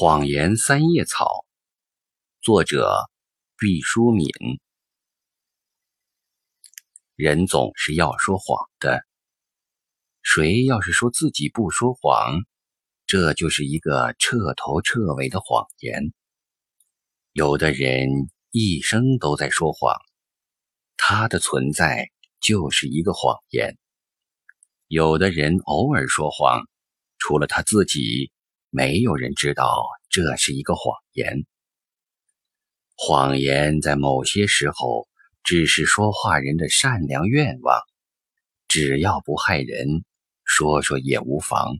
谎言三叶草，作者毕淑敏。人总是要说谎的，谁要是说自己不说谎，这就是一个彻头彻尾的谎言。有的人一生都在说谎，他的存在就是一个谎言。有的人偶尔说谎，除了他自己。没有人知道这是一个谎言。谎言在某些时候只是说话人的善良愿望，只要不害人，说说也无妨。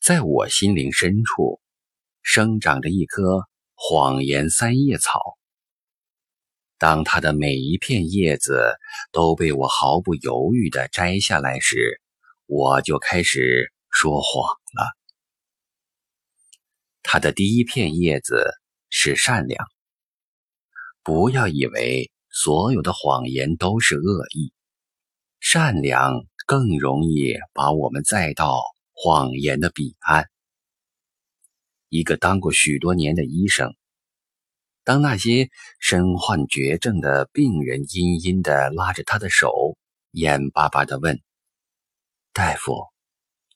在我心灵深处，生长着一棵谎言三叶草。当它的每一片叶子都被我毫不犹豫地摘下来时，我就开始。说谎了。他的第一片叶子是善良。不要以为所有的谎言都是恶意，善良更容易把我们载到谎言的彼岸。一个当过许多年的医生，当那些身患绝症的病人阴阴的拉着他的手，眼巴巴的问：“大夫。”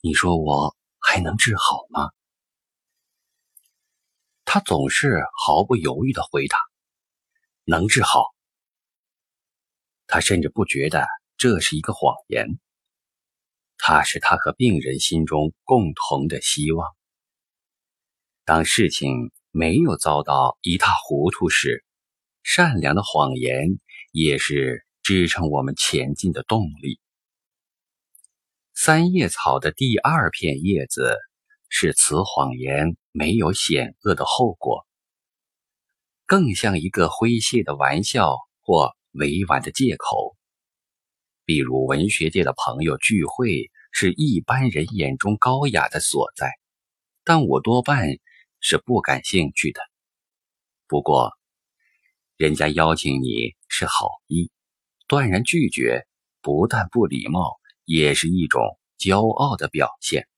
你说我还能治好吗？他总是毫不犹豫的回答：“能治好。”他甚至不觉得这是一个谎言，他是他和病人心中共同的希望。当事情没有遭到一塌糊涂时，善良的谎言也是支撑我们前进的动力。三叶草的第二片叶子是此谎言没有险恶的后果，更像一个诙谐的玩笑或委婉的借口。比如文学界的朋友聚会是一般人眼中高雅的所在，但我多半是不感兴趣的。不过，人家邀请你是好意，断然拒绝，不但不礼貌。也是一种骄傲的表现，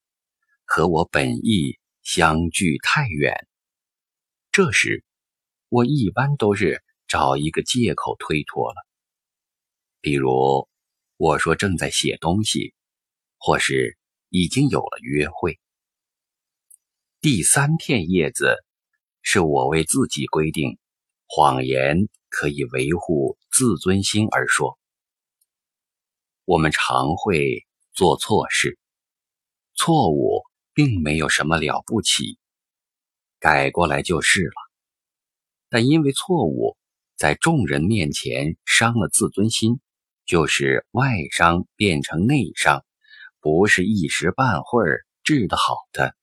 和我本意相距太远。这时，我一般都是找一个借口推脱了，比如我说正在写东西，或是已经有了约会。第三片叶子，是我为自己规定，谎言可以维护自尊心而说。我们常会做错事，错误并没有什么了不起，改过来就是了。但因为错误在众人面前伤了自尊心，就是外伤变成内伤，不是一时半会儿治得好的。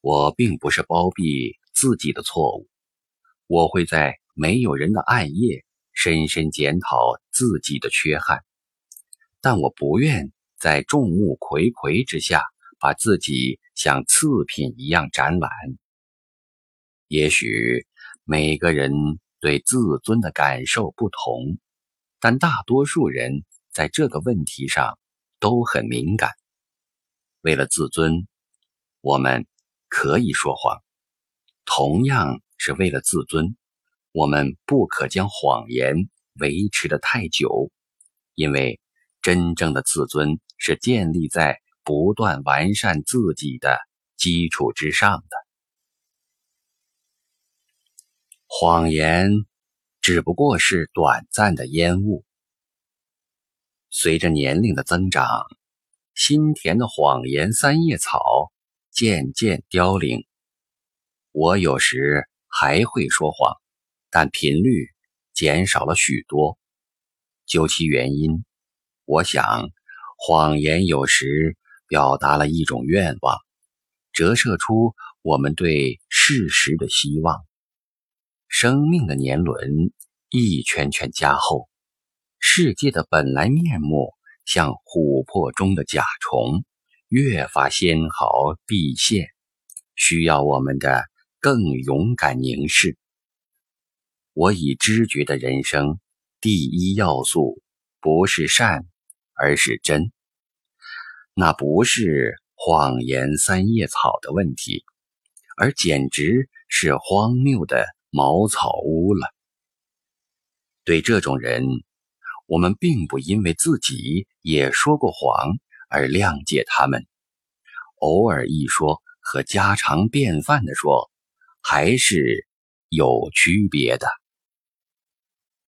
我并不是包庇自己的错误，我会在没有人的暗夜。深深检讨自己的缺憾，但我不愿在众目睽睽之下把自己像次品一样展览。也许每个人对自尊的感受不同，但大多数人在这个问题上都很敏感。为了自尊，我们可以说谎；同样是为了自尊。我们不可将谎言维持的太久，因为真正的自尊是建立在不断完善自己的基础之上的。谎言只不过是短暂的烟雾。随着年龄的增长，心田的谎言三叶草渐渐凋零。我有时还会说谎。但频率减少了许多，究其原因，我想，谎言有时表达了一种愿望，折射出我们对事实的希望。生命的年轮一圈圈加厚，世界的本来面目像琥珀中的甲虫，越发纤毫毕现，需要我们的更勇敢凝视。我已知觉的人生，第一要素不是善，而是真。那不是谎言三叶草的问题，而简直是荒谬的茅草屋了。对这种人，我们并不因为自己也说过谎而谅解他们，偶尔一说和家常便饭的说，还是有区别的。